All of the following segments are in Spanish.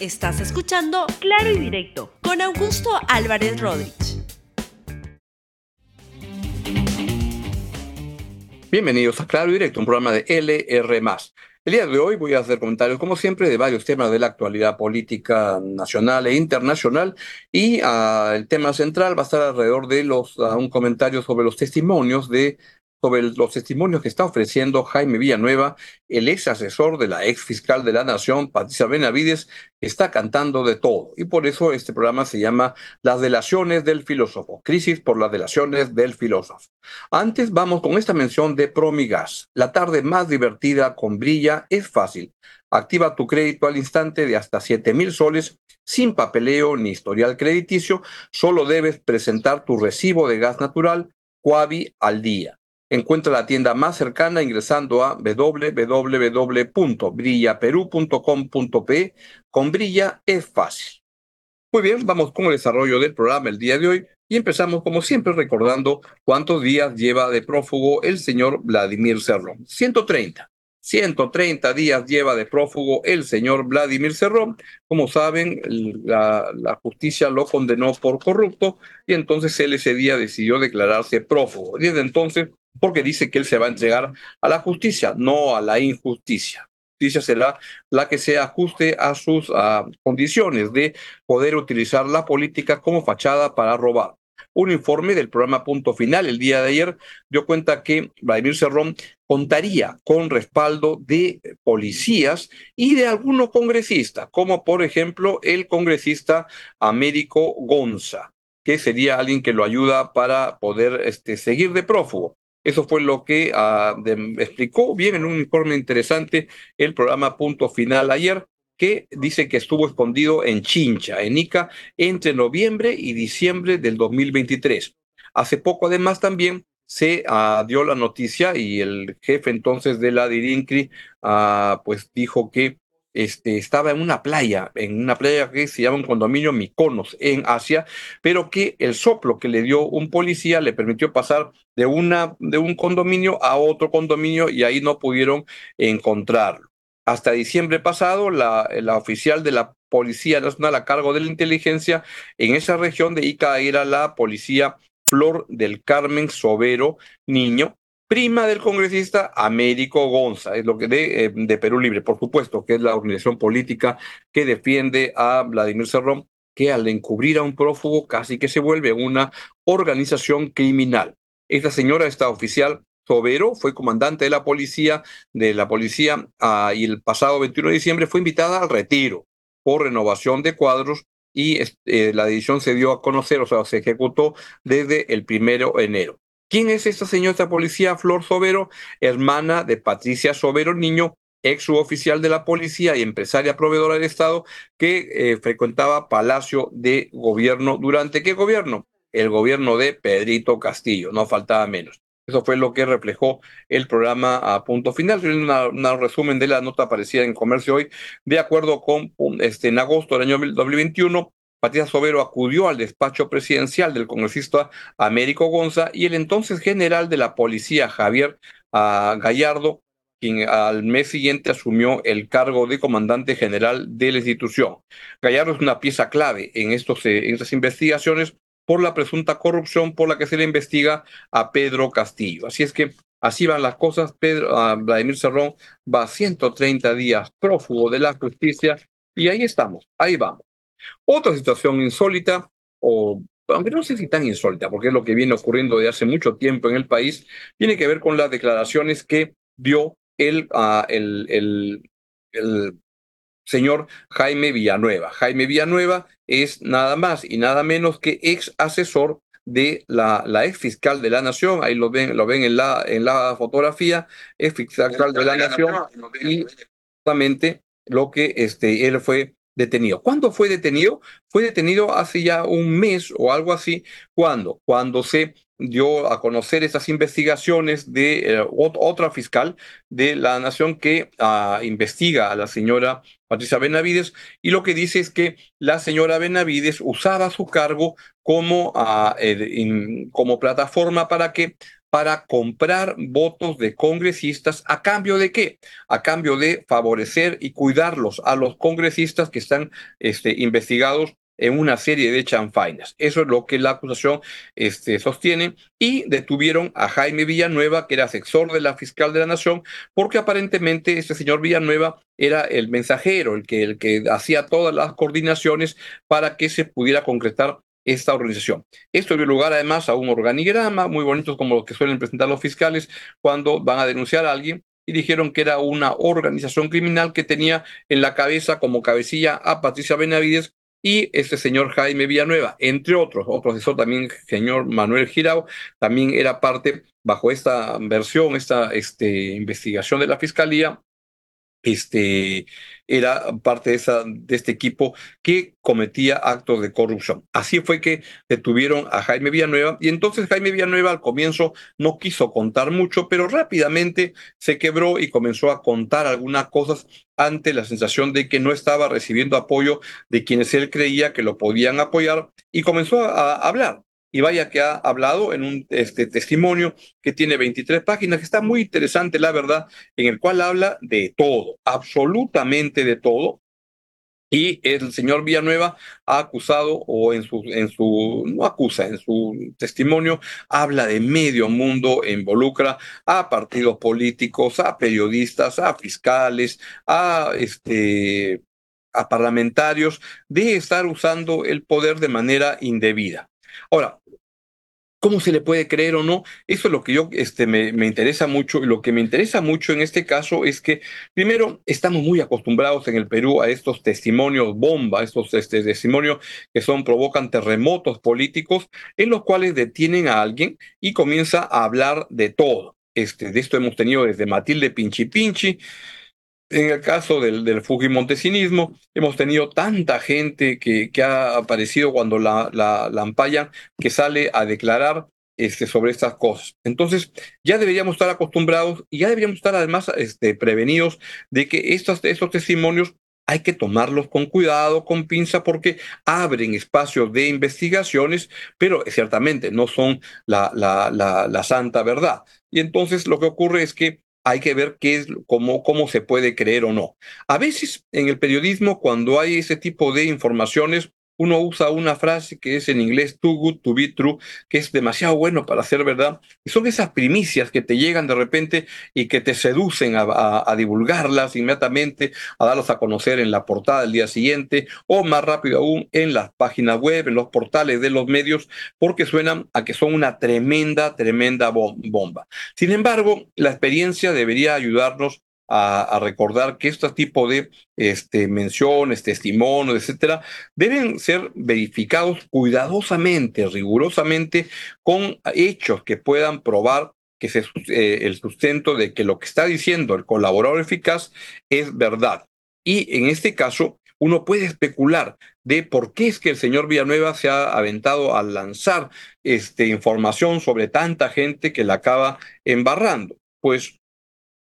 Estás escuchando Claro y Directo con Augusto Álvarez Rodríguez. Bienvenidos a Claro y Directo, un programa de LR. El día de hoy voy a hacer comentarios, como siempre, de varios temas de la actualidad política nacional e internacional. Y uh, el tema central va a estar alrededor de los, uh, un comentario sobre los testimonios de sobre los testimonios que está ofreciendo Jaime Villanueva, el ex asesor de la ex fiscal de la Nación, Patricia Benavides, está cantando de todo. Y por eso este programa se llama Las delaciones del filósofo, crisis por las delaciones del filósofo. Antes vamos con esta mención de Promigas. La tarde más divertida con Brilla es fácil. Activa tu crédito al instante de hasta 7 mil soles sin papeleo ni historial crediticio. Solo debes presentar tu recibo de gas natural, Cuavi, al día. Encuentra la tienda más cercana ingresando a www.brillaperú.com.pe. Con Brilla es fácil. Muy bien, vamos con el desarrollo del programa el día de hoy y empezamos como siempre recordando cuántos días lleva de prófugo el señor Vladimir Cerrón. 130. 130 días lleva de prófugo el señor Vladimir Cerrón. Como saben, la, justicia lo condenó por corrupto y entonces él ese día decidió declararse prófugo. Desde entonces porque dice que él se va a entregar a la justicia, no a la injusticia. Justicia será la que se ajuste a sus uh, condiciones de poder utilizar la política como fachada para robar. Un informe del programa Punto Final el día de ayer dio cuenta que Vladimir Cerrón contaría con respaldo de policías y de algunos congresistas, como por ejemplo el congresista Américo Gonza, que sería alguien que lo ayuda para poder este, seguir de prófugo. Eso fue lo que de, explicó bien en un informe interesante el programa Punto Final ayer, que dice que estuvo escondido en Chincha, en Ica, entre noviembre y diciembre del 2023. Hace poco, además, también se uh, dio la noticia y el jefe entonces de la DIRINCRI uh, pues dijo que este, estaba en una playa, en una playa que se llama un condominio Miconos en Asia, pero que el soplo que le dio un policía le permitió pasar de, una, de un condominio a otro condominio y ahí no pudieron encontrarlo. Hasta diciembre pasado, la, la oficial de la Policía Nacional a cargo de la inteligencia en esa región de Ica era la policía Flor del Carmen Sobero Niño, prima del congresista Américo Gonza, es lo que de, eh, de, Perú Libre, por supuesto, que es la organización política que defiende a Vladimir Cerrón, que al encubrir a un prófugo casi que se vuelve una organización criminal. Esta señora, esta oficial Sobero, fue comandante de la policía, de la policía, uh, y el pasado 21 de diciembre fue invitada al retiro por renovación de cuadros y eh, la decisión se dio a conocer, o sea, se ejecutó desde el primero de enero. ¿Quién es esta señora policía Flor Sobero? Hermana de Patricia Sobero Niño, ex suboficial de la policía y empresaria proveedora del Estado que eh, frecuentaba Palacio de Gobierno. ¿Durante qué gobierno? El gobierno de Pedrito Castillo, no faltaba menos. Eso fue lo que reflejó el programa a punto final. Un resumen de la nota aparecida en Comercio hoy. De acuerdo con, este, en agosto del año 2021, Patricia Sobero acudió al despacho presidencial del congresista Américo Gonza y el entonces general de la policía Javier uh, Gallardo, quien al mes siguiente asumió el cargo de comandante general de la institución. Gallardo es una pieza clave en, estos, en estas investigaciones por la presunta corrupción por la que se le investiga a Pedro Castillo. Así es que así van las cosas. Pedro, uh, Vladimir Cerrón va 130 días prófugo de la justicia y ahí estamos, ahí vamos. Otra situación insólita, o aunque no sé si tan insólita, porque es lo que viene ocurriendo de hace mucho tiempo en el país, tiene que ver con las declaraciones que dio el, uh, el, el, el señor Jaime Villanueva. Jaime Villanueva es nada más y nada menos que ex asesor de la, la ex fiscal de la nación, ahí lo ven, lo ven en la, en la fotografía, ex fiscal de la nación, y justamente lo que este, él fue detenido. ¿Cuándo fue detenido? Fue detenido hace ya un mes o algo así. ¿Cuándo? Cuando se dio a conocer esas investigaciones de eh, otra fiscal de la nación que uh, investiga a la señora Patricia Benavides y lo que dice es que la señora Benavides usaba su cargo como, uh, como plataforma para que para comprar votos de congresistas a cambio de qué? A cambio de favorecer y cuidarlos a los congresistas que están este, investigados en una serie de chanfainas. Eso es lo que la acusación este, sostiene. Y detuvieron a Jaime Villanueva, que era asesor de la fiscal de la Nación, porque aparentemente este señor Villanueva era el mensajero, el que, el que hacía todas las coordinaciones para que se pudiera concretar esta organización. Esto dio lugar además a un organigrama muy bonito como los que suelen presentar los fiscales cuando van a denunciar a alguien y dijeron que era una organización criminal que tenía en la cabeza como cabecilla a Patricia Benavides y este señor Jaime Villanueva, entre otros, otro profesor también, señor Manuel Girao, también era parte, bajo esta versión, esta este, investigación de la Fiscalía, este, era parte de, esa, de este equipo que cometía actos de corrupción. Así fue que detuvieron a Jaime Villanueva y entonces Jaime Villanueva al comienzo no quiso contar mucho, pero rápidamente se quebró y comenzó a contar algunas cosas ante la sensación de que no estaba recibiendo apoyo de quienes él creía que lo podían apoyar y comenzó a hablar y vaya que ha hablado en un este, testimonio que tiene 23 páginas, que está muy interesante, la verdad, en el cual habla de todo, absolutamente de todo. Y el señor Villanueva ha acusado, o en su, en su, no acusa, en su testimonio, habla de medio mundo, involucra a partidos políticos, a periodistas, a fiscales, a este, a parlamentarios, de estar usando el poder de manera indebida. Ahora, ¿Cómo se le puede creer o no? Eso es lo que yo este, me, me, interesa mucho. Y lo que me interesa mucho en este caso es que, primero, estamos muy acostumbrados en el Perú a estos testimonios bomba, estos este, testimonios que son, provocan terremotos políticos, en los cuales detienen a alguien y comienza a hablar de todo. Este, de esto hemos tenido desde Matilde Pinchi Pinchi, en el caso del, del Fujimontesinismo, hemos tenido tanta gente que, que ha aparecido cuando la, la, la que sale a declarar este, sobre estas cosas. Entonces, ya deberíamos estar acostumbrados y ya deberíamos estar además este, prevenidos de que estos, estos testimonios hay que tomarlos con cuidado, con pinza, porque abren espacios de investigaciones, pero ciertamente no son la, la, la, la santa verdad. Y entonces lo que ocurre es que hay que ver qué es, cómo, cómo se puede creer o no. A veces en el periodismo, cuando hay ese tipo de informaciones, uno usa una frase que es en inglés too good to be true, que es demasiado bueno para ser verdad. Y son esas primicias que te llegan de repente y que te seducen a, divulgarlas inmediatamente, a darlas a conocer en la portada del día siguiente o más rápido aún en las páginas web, en los portales de los medios, porque suenan a que son una tremenda, tremenda bomba. Sin embargo, la experiencia debería ayudarnos a, recordar que este tipo de este, menciones, testimonios, etcétera, deben ser verificados cuidadosamente, rigurosamente, con hechos que puedan probar que se, eh, el sustento de que lo que está diciendo el colaborador eficaz es verdad. Y en este caso, uno puede especular de por qué es que el señor Villanueva se ha aventado a lanzar este, información sobre tanta gente que la acaba embarrando. Pues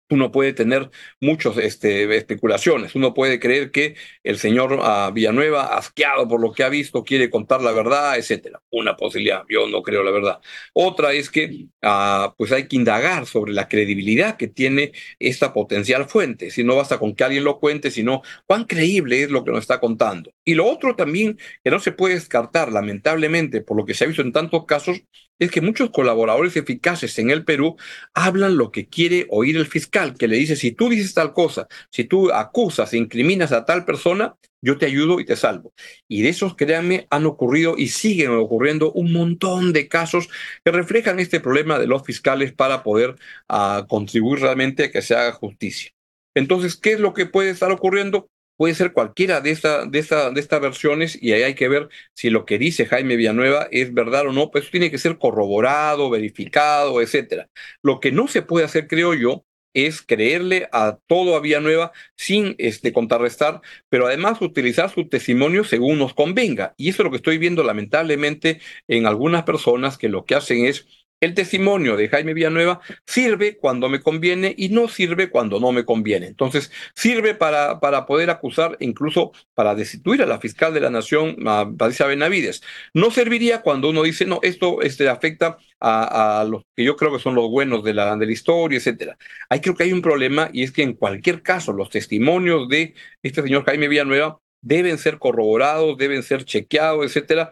uno puede tener muchas este, especulaciones. Uno puede creer que el señor ah, Villanueva, asqueado por lo que ha visto, quiere contar la verdad, etcétera. Una posibilidad, yo no creo la verdad. Otra es que ah, pues hay que indagar sobre la credibilidad que tiene esta potencial fuente. Si no basta con que alguien lo cuente, sino cuán creíble es lo que nos está contando. Y lo otro también que no se puede descartar, lamentablemente, por lo que se ha visto en tantos casos, es que muchos colaboradores eficaces en el Perú hablan lo que quiere oír el fiscal, que le dice, si tú dices tal cosa, si tú acusas, incriminas a tal persona, yo te ayudo y te salvo. Y de esos, créanme, han ocurrido y siguen ocurriendo un montón de casos que reflejan este problema de los fiscales para poder uh, contribuir realmente a que se haga justicia. Entonces, ¿qué es lo que puede estar ocurriendo? Puede ser cualquiera de, esta, de, esta, de estas versiones y ahí hay que ver si lo que dice Jaime Villanueva es verdad o no, pues eso tiene que ser corroborado, verificado, etcétera. Lo que no se puede hacer, creo yo, es creerle a todo a Villanueva sin este, contrarrestar, pero además utilizar su testimonio según nos convenga. Y eso es lo que estoy viendo lamentablemente en algunas personas que lo que hacen es el testimonio de Jaime Villanueva sirve cuando me conviene y no sirve cuando no me conviene. Entonces, sirve para, para poder acusar, incluso para destituir a la fiscal de la Nación, a Patricia Benavides. No serviría cuando uno dice, no, esto este, afecta a, a, los que yo creo que son los buenos de la, de la historia, etcétera. Ahí creo que hay un problema y es que en cualquier caso los testimonios de este señor Jaime Villanueva deben ser corroborados, deben ser chequeados, etcétera,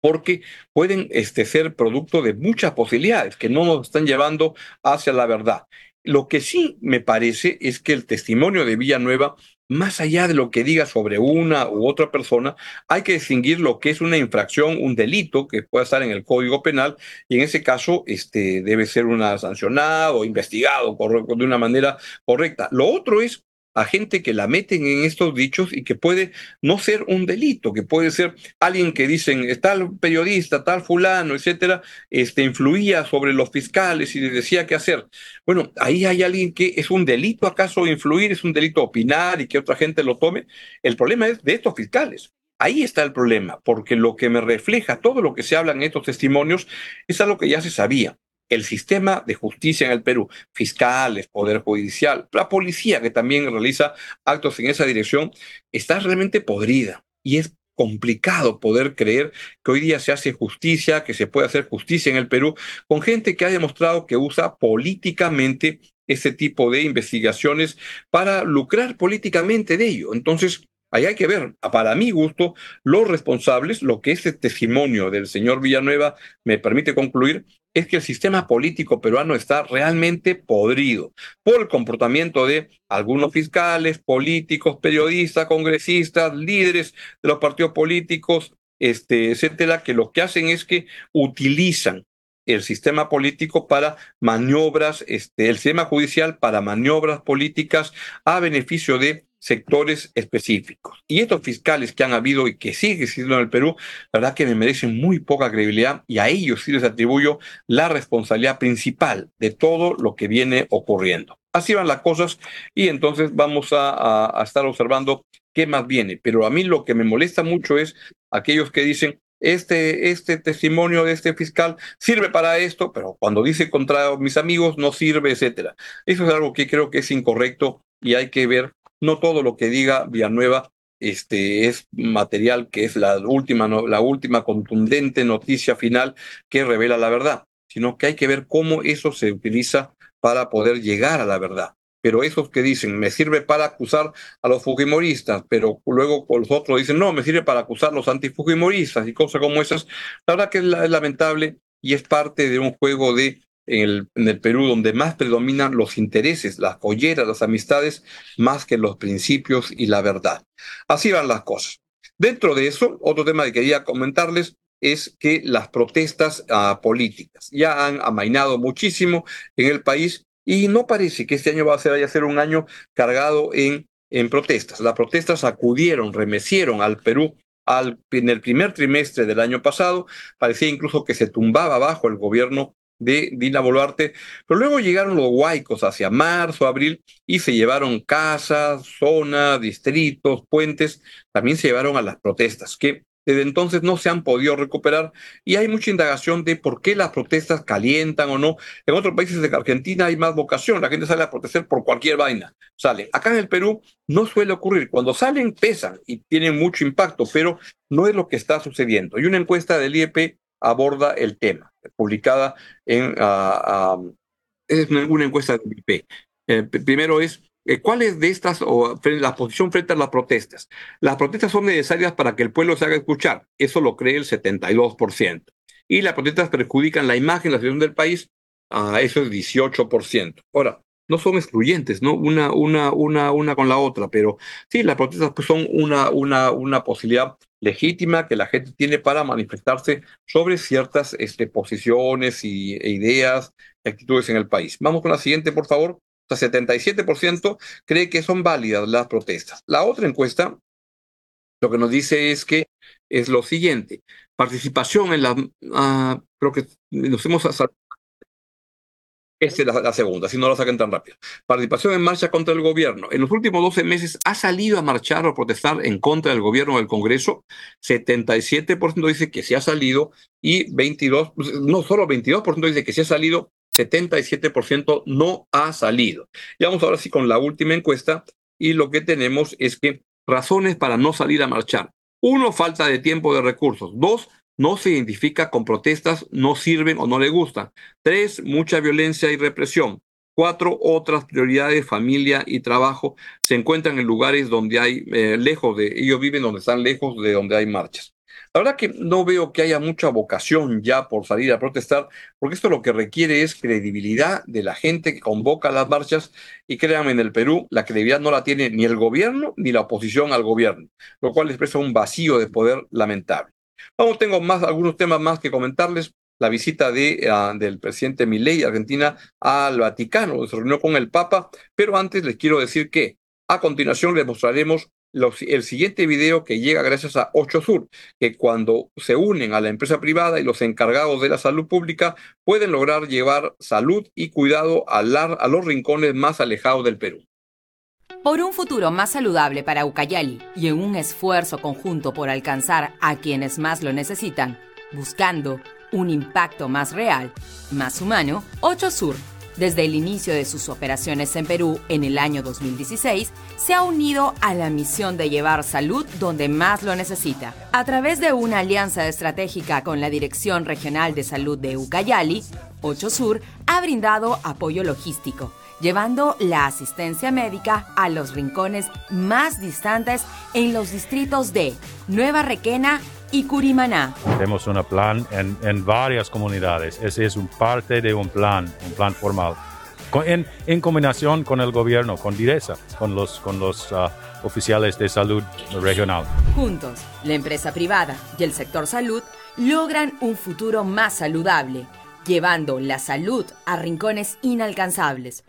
porque pueden este, ser producto de muchas posibilidades que no nos están llevando hacia la verdad. Lo que sí me parece es que el testimonio de Villanueva, más allá de lo que diga sobre una u otra persona, hay que distinguir lo que es una infracción, un delito que pueda estar en el Código Penal, y en ese caso este, debe ser una sancionado o investigado de una manera correcta. Lo otro es a gente que la meten en estos dichos y que puede no ser un delito, que puede ser alguien que dicen, tal periodista, tal fulano, etcétera, este, influía sobre los fiscales y les decía qué hacer. Bueno, ahí hay alguien que es un delito acaso influir, es un delito opinar y que otra gente lo tome. El problema es de estos fiscales. Ahí está el problema, porque lo que me refleja todo lo que se habla en estos testimonios es algo que ya se sabía el sistema de justicia en el Perú, fiscales, poder judicial, la policía que también realiza actos en esa dirección, está realmente podrida y es complicado poder creer que hoy día se hace justicia, que se puede hacer justicia en el Perú con gente que ha demostrado que usa políticamente ese tipo de investigaciones para lucrar políticamente de ello. Entonces, Ahí hay que ver, para mi gusto, los responsables, lo que ese testimonio del señor Villanueva me permite concluir, es que el sistema político peruano está realmente podrido por el comportamiento de algunos fiscales, políticos, periodistas, congresistas, líderes de los partidos políticos, este, etcétera, que lo que hacen es que utilizan el sistema político para maniobras, este, el sistema judicial para maniobras políticas a beneficio de sectores específicos. Y estos fiscales que han habido y que siguen existiendo en el Perú, la verdad que me merecen muy poca credibilidad y a ellos sí les atribuyo la responsabilidad principal de todo lo que viene ocurriendo. Así van las cosas y entonces vamos a, a estar observando qué más viene. Pero a mí lo que me molesta mucho es aquellos que dicen, este, este testimonio de este fiscal sirve para esto, pero cuando dice contra mis amigos no sirve, etcétera. Eso es algo que creo que es incorrecto y hay que ver no todo lo que diga Villanueva este, es material que es la última, la última contundente noticia final que revela la verdad, sino que hay que ver cómo eso se utiliza para poder llegar a la verdad. Pero esos que dicen, me sirve para acusar a los fujimoristas, pero luego los otros dicen, no, me sirve para acusar a los antifujimoristas y cosas como esas, la verdad que es lamentable y es parte de un juego de en el, Perú donde más predominan los intereses, las colleras, las amistades, más que los principios y la verdad. Así van las cosas. Dentro de eso, otro tema que quería comentarles es que las protestas ah, políticas ya han amainado muchísimo en el país y no parece que este año va a ser, a ser un año cargado en, en protestas. Las protestas acudieron, remecieron al Perú en el primer trimestre del año pasado. Parecía incluso que se tumbaba bajo el gobierno de Dina Boluarte, pero luego llegaron los huaicos hacia marzo, abril, y se llevaron casas, zonas, distritos, puentes, también se llevaron a las protestas, que desde entonces no se han podido recuperar y hay mucha indagación de por qué las protestas calientan o no. En otros países de Argentina hay más vocación, la gente sale a protestar por cualquier vaina, sale. Acá en el Perú no suele ocurrir, cuando salen pesan y tienen mucho impacto, pero no es lo que está sucediendo. Y una encuesta del IEP aborda el tema publicada en uh, es una encuesta de IP. Eh, primero es, eh, ¿cuál es de estas o la posición frente a las protestas? Las protestas son necesarias para que el pueblo se haga escuchar. Eso lo cree el 72%. Y las protestas perjudican la imagen, la situación del país. Uh, eso es 18%. Ahora, no son excluyentes, ¿no? Una, una, una, una con la otra, pero sí, las protestas pues, son una, una, una posibilidad legítima que la gente tiene para manifestarse sobre ciertas este, posiciones y, e ideas y actitudes en el país. Vamos con la siguiente, por favor. O sea, 77% cree que son válidas las protestas. La otra encuesta lo que nos dice es que es lo siguiente, participación en la, uh, creo que nos hemos Esta es la, segunda, si no la saquen tan rápido. Participación en marcha contra el gobierno. En los últimos 12 meses ha salido a marchar o protestar en contra del gobierno del Congreso. 77% dice que se ha salido y 22, no solo 22% dice que se ha salido, 77% no ha salido. Y vamos ahora sí con la última encuesta y lo que tenemos es que razones para no salir a marchar. Uno, falta de tiempo de recursos. Dos, no se identifica con protestas, no sirven o no le gustan. Tres, mucha violencia y represión. Cuatro, otras prioridades, familia y trabajo, se encuentran en lugares donde hay, eh, lejos de, ellos viven donde están lejos de donde hay marchas. La verdad que no veo que haya mucha vocación ya por salir a protestar, porque esto lo que requiere es credibilidad de la gente que convoca las marchas y créanme, en el Perú la credibilidad no la tiene ni el gobierno ni la oposición al gobierno, lo cual expresa un vacío de poder lamentable. Vamos, tengo más, algunos temas más que comentarles. La visita de, ah, del presidente Milei Argentina al Vaticano, se reunió con el Papa, pero antes les quiero decir que a continuación les mostraremos el siguiente video que llega gracias a Ocho Sur, que cuando se unen a la empresa privada y los encargados de la salud pública pueden lograr llevar salud y cuidado a, a los rincones más alejados del Perú. Por un futuro más saludable para Ucayali y en un esfuerzo conjunto por alcanzar a quienes más lo necesitan, buscando un impacto más real, más humano, 8 Sur, desde el inicio de sus operaciones en Perú en el año 2016, se ha unido a la misión de llevar salud donde más lo necesita. A través de una alianza estratégica con la Dirección Regional de Salud de Ucayali, 8 Sur ha brindado apoyo logístico llevando la asistencia médica a los rincones más distantes en los distritos de Nueva Requena y Curimaná. Tenemos un plan en, varias comunidades. Ese es un parte de un plan, un plan formal. en, combinación con el gobierno, con Direza, con los, con los ah, oficiales de salud regional. Juntos, la empresa privada y el sector salud logran un futuro más saludable, llevando la salud a rincones inalcanzables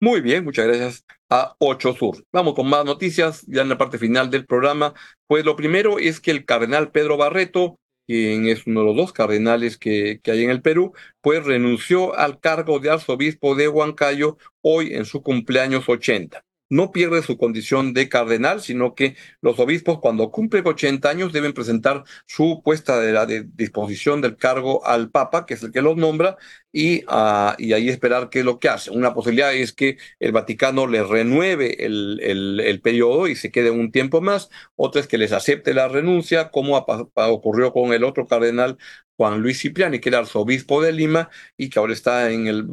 muy bien, muchas gracias a 8 Sur. Vamos con más noticias ya en la parte final del programa. Pues lo primero es que el cardenal Pedro Barreto, quien es uno de los dos cardenales que, que hay en el Perú, pues renunció al cargo de arzobispo de Huancayo hoy en su cumpleaños 80 no pierde su condición de cardenal, sino que los obispos cuando cumplen 80 años deben presentar su puesta de la disposición del cargo al Papa, que es el que los nombra, y, uh, y ahí esperar qué es lo que hace. Una posibilidad es que el Vaticano le renueve el, el, periodo y se quede un tiempo más, otra es que les acepte la renuncia, como ocurrió con el otro cardenal Juan Luis Cipriani, que era arzobispo de Lima y que ahora está en, el,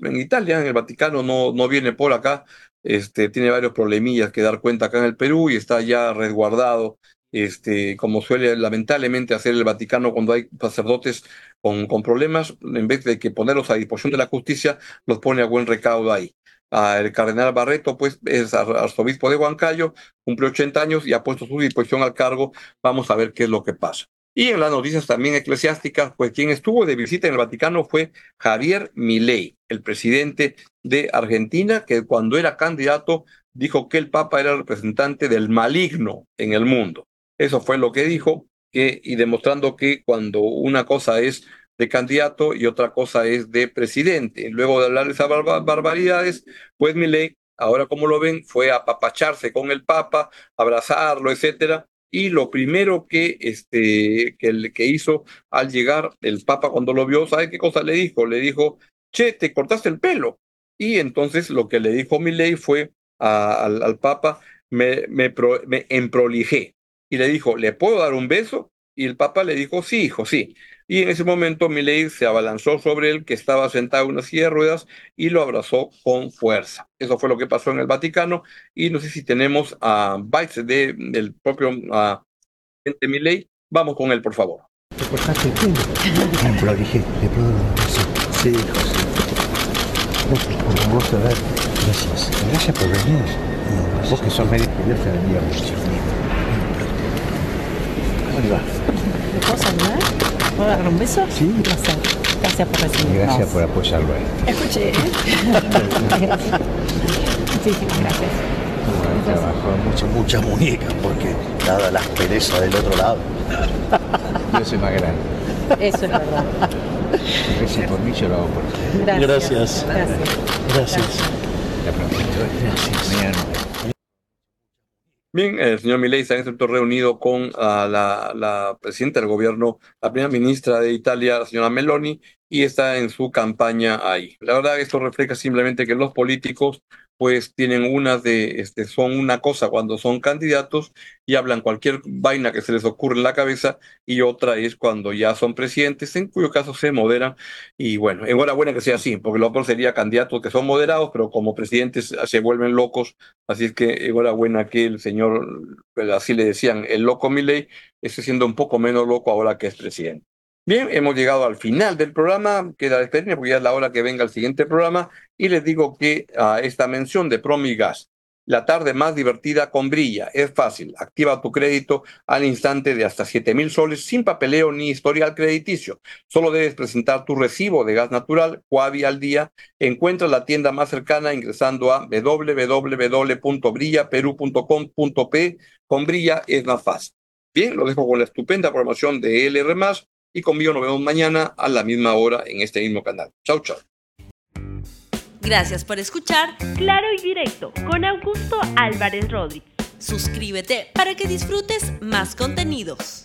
en Italia, en el Vaticano, no, no viene por acá, este, tiene varios problemillas que dar cuenta acá en el Perú y está ya resguardado, este, como suele lamentablemente hacer el Vaticano cuando hay sacerdotes con, con problemas, en vez de que ponerlos a disposición de la justicia, los pone a buen recaudo ahí. Ah, el cardenal Barreto, pues, es arzobispo de Huancayo, cumple 80 años y ha puesto su disposición al cargo. Vamos a ver qué es lo que pasa. Y en las noticias también eclesiásticas, pues quien estuvo de visita en el Vaticano fue Javier Milei, el presidente de Argentina, que cuando era candidato dijo que el Papa era el representante del maligno en el mundo. Eso fue lo que dijo, y demostrando que cuando una cosa es de candidato y otra cosa es de presidente. Luego de hablar de esas barbaridades, pues Milei, ahora como lo ven, fue a apapacharse con el Papa, abrazarlo, etcétera, y lo primero que, este, que, que hizo al llegar el Papa cuando lo vio, ¿sabe qué cosa le dijo? Le dijo, che, te cortaste el pelo. Y entonces lo que le dijo ley fue al, Papa, me, me, me emprolijé. Y le dijo, ¿le puedo dar un beso? Y el Papa le dijo, sí, hijo, sí. Y en ese momento Milei se abalanzó sobre él, que estaba sentado en una silla de ruedas, y lo abrazó con fuerza. Eso fue lo que pasó en el Vaticano. Y no sé si tenemos a bytes de, del propio uh, gente Milei. Vamos con él, por favor. ¿Te dije, Sí, hijo, sí. Gracias a. Gracias. Gracias por venir. Vos que sos médico, gracias a venir mucho. ¿Cómo le va? ¿Me puedo saludar? ¿Puedo dar un beso? Sí. Placer. Gracias por recibirnos. Gracias por apoyarlo ahí. Escuché. ¿eh? gracias. Muchísimas gracias. Buen trabajo, mucha, mucha muñeca, porque dada las perezas del otro lado. Yo soy más grande. Eso es verdad. Gracias por mí, yo lo hago por usted. Gracias. Gracias. Gracias. Gracias. La prometo. Gracias. Mañana. Bien, el señor Milei se ha reunido con ah, la, la presidenta del gobierno, la primera ministra de Italia, la señora Meloni, y está en su campaña ahí. La verdad, esto refleja simplemente que los políticos pues tienen unas de, este, son una cosa cuando son candidatos y hablan cualquier vaina que se les ocurre en la cabeza y otra es cuando ya son presidentes, en cuyo caso se moderan y bueno, enhorabuena que sea así, porque lo otro sería candidatos que son moderados, pero como presidentes se vuelven locos, así es que enhorabuena que el señor, pues, así le decían, el loco Milei, esté siendo un poco menos loco ahora que es presidente. Bien, hemos llegado al final del programa, queda despedirme porque ya es la hora que venga el siguiente programa. Y les digo que a esta mención de Promigas, la tarde más divertida con Brilla, es fácil, activa tu crédito al instante de hasta 7 mil soles sin papeleo ni historial crediticio. Solo debes presentar tu recibo de gas natural, Coavi al día, encuentra la tienda más cercana ingresando a www.brillaperú.com.p, con Brilla es más fácil. Bien, lo dejo con la estupenda programación de LR+, y conmigo nos vemos mañana a la misma hora en este mismo canal. Chau, chau. Gracias por escuchar Claro y Directo con Augusto Álvarez Rodríguez. Suscríbete para que disfrutes más contenidos.